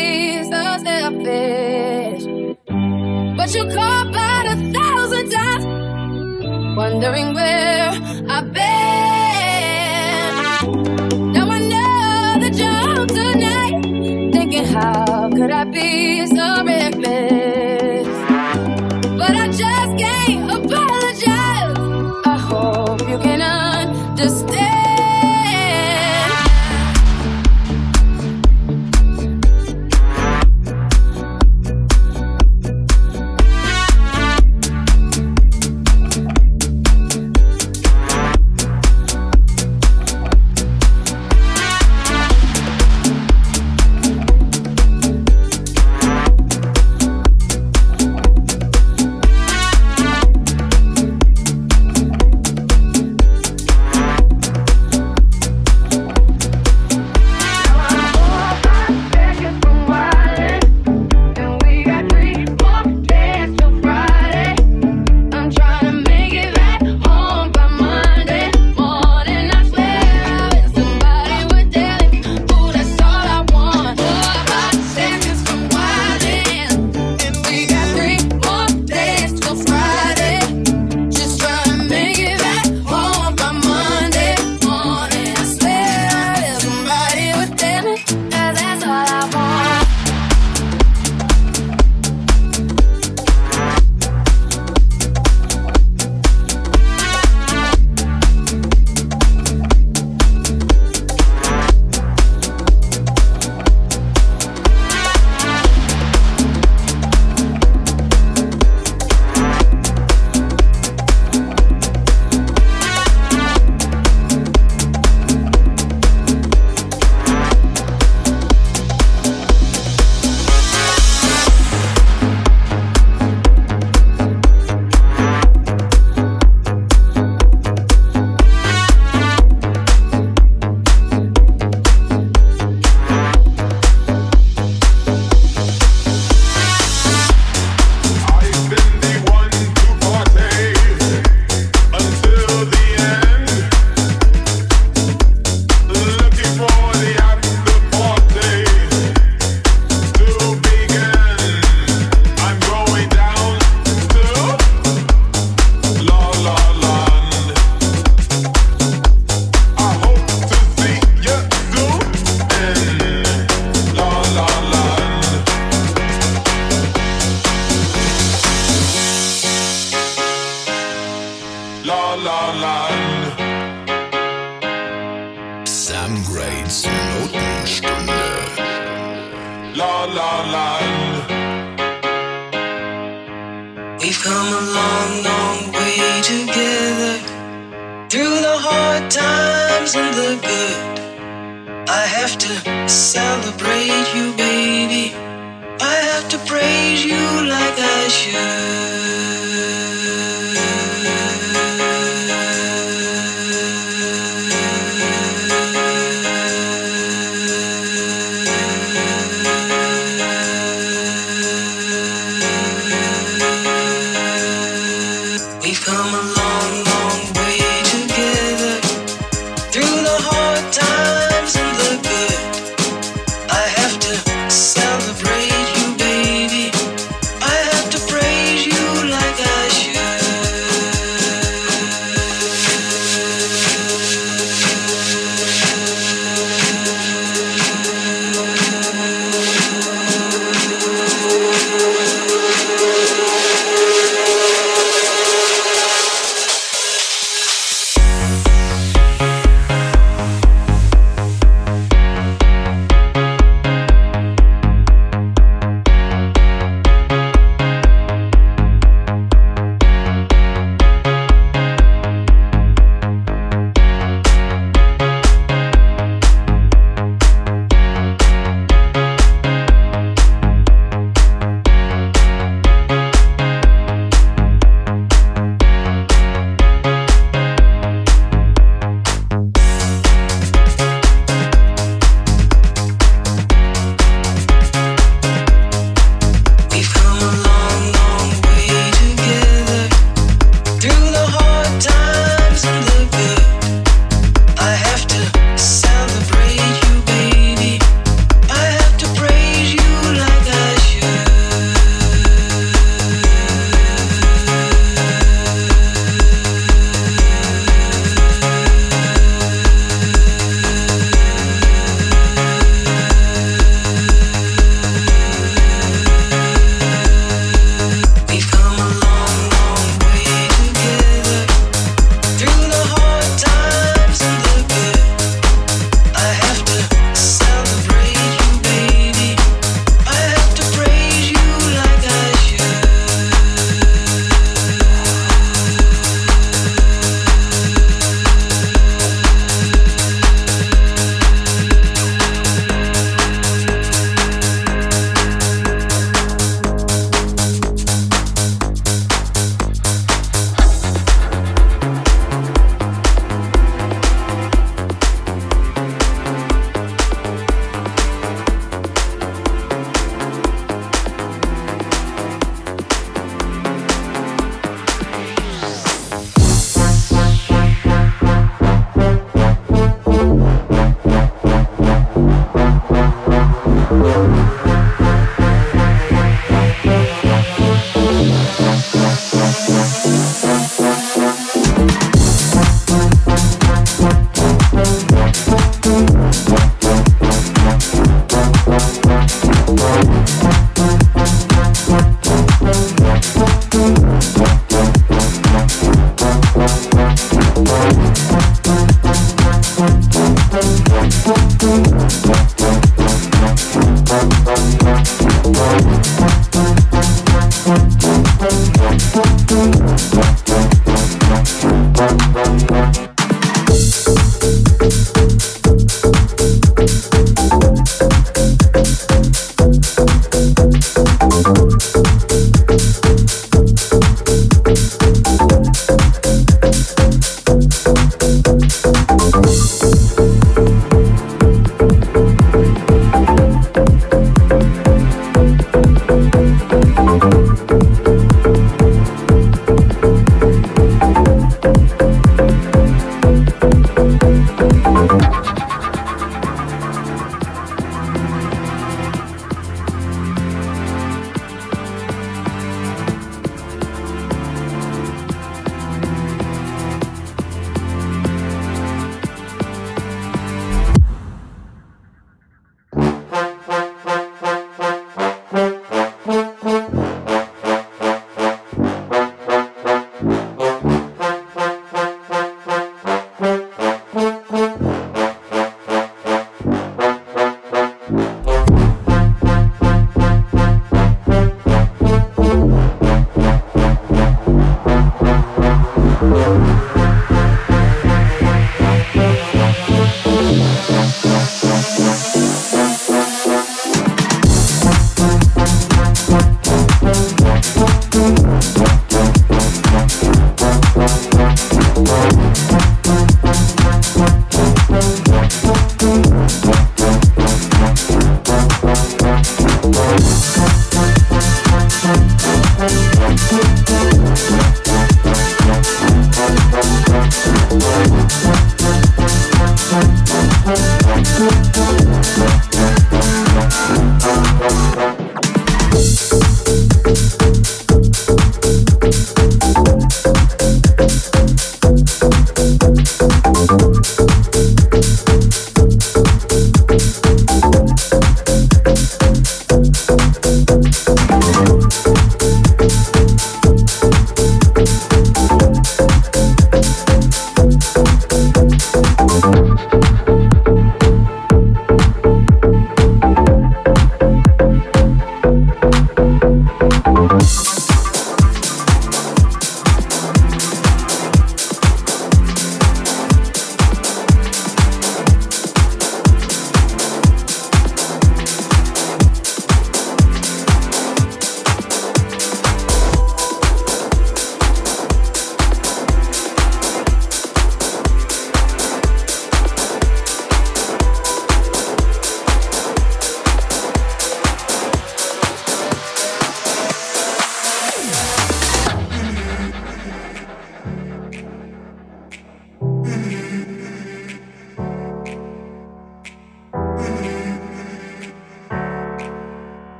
seems so selfish. But you caught about a thousand times, wondering where I've been. Now I know that you're home tonight, thinking how could I be so reckless?